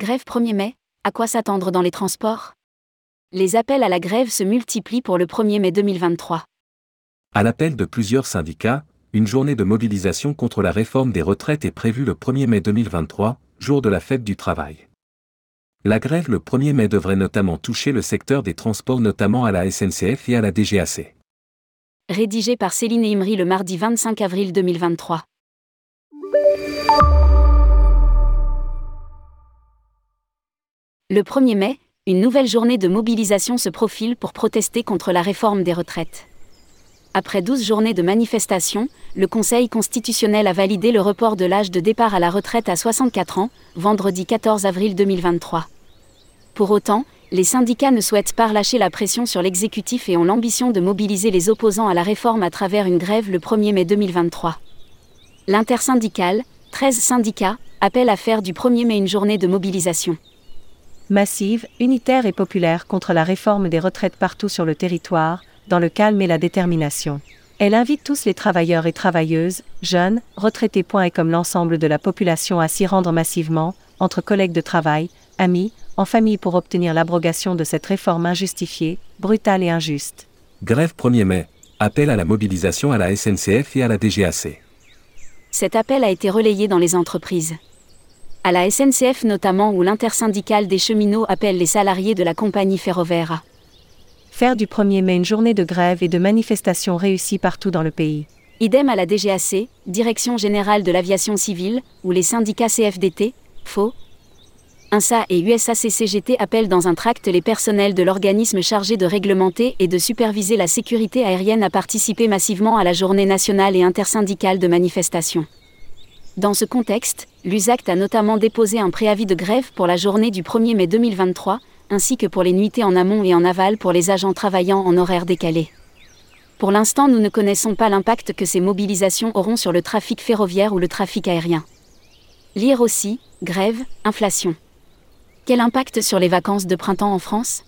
Grève 1er mai, à quoi s'attendre dans les transports? Les appels à la grève se multiplient pour le 1er mai 2023. À l'appel de plusieurs syndicats, une journée de mobilisation contre la réforme des retraites est prévue le 1er mai 2023, jour de la fête du travail. La grève le 1er mai devrait notamment toucher le secteur des transports notamment à la SNCF et à la DGAC. Rédigé par Céline Imri le mardi 25 avril 2023. Le 1er mai, une nouvelle journée de mobilisation se profile pour protester contre la réforme des retraites. Après 12 journées de manifestation, le Conseil constitutionnel a validé le report de l'âge de départ à la retraite à 64 ans, vendredi 14 avril 2023. Pour autant, les syndicats ne souhaitent pas relâcher la pression sur l'exécutif et ont l'ambition de mobiliser les opposants à la réforme à travers une grève le 1er mai 2023. L'intersyndicale, 13 syndicats, appelle à faire du 1er mai une journée de mobilisation. Massive, unitaire et populaire contre la réforme des retraites partout sur le territoire, dans le calme et la détermination. Elle invite tous les travailleurs et travailleuses, jeunes, retraités. et comme l'ensemble de la population à s'y rendre massivement, entre collègues de travail, amis, en famille pour obtenir l'abrogation de cette réforme injustifiée, brutale et injuste. Grève 1er mai. Appel à la mobilisation à la SNCF et à la DGAC. Cet appel a été relayé dans les entreprises. À la SNCF notamment où l'intersyndicale des cheminots appelle les salariés de la compagnie ferroviaire à faire du 1er mai une journée de grève et de manifestation réussie partout dans le pays. Idem à la DGAC, Direction générale de l'aviation civile, où les syndicats CFDT, FO, INSA et USACCGT appellent dans un tract les personnels de l'organisme chargé de réglementer et de superviser la sécurité aérienne à participer massivement à la journée nationale et intersyndicale de manifestation. Dans ce contexte, l'USACT a notamment déposé un préavis de grève pour la journée du 1er mai 2023, ainsi que pour les nuitées en amont et en aval pour les agents travaillant en horaire décalé. Pour l'instant, nous ne connaissons pas l'impact que ces mobilisations auront sur le trafic ferroviaire ou le trafic aérien. Lire aussi, grève, inflation. Quel impact sur les vacances de printemps en France?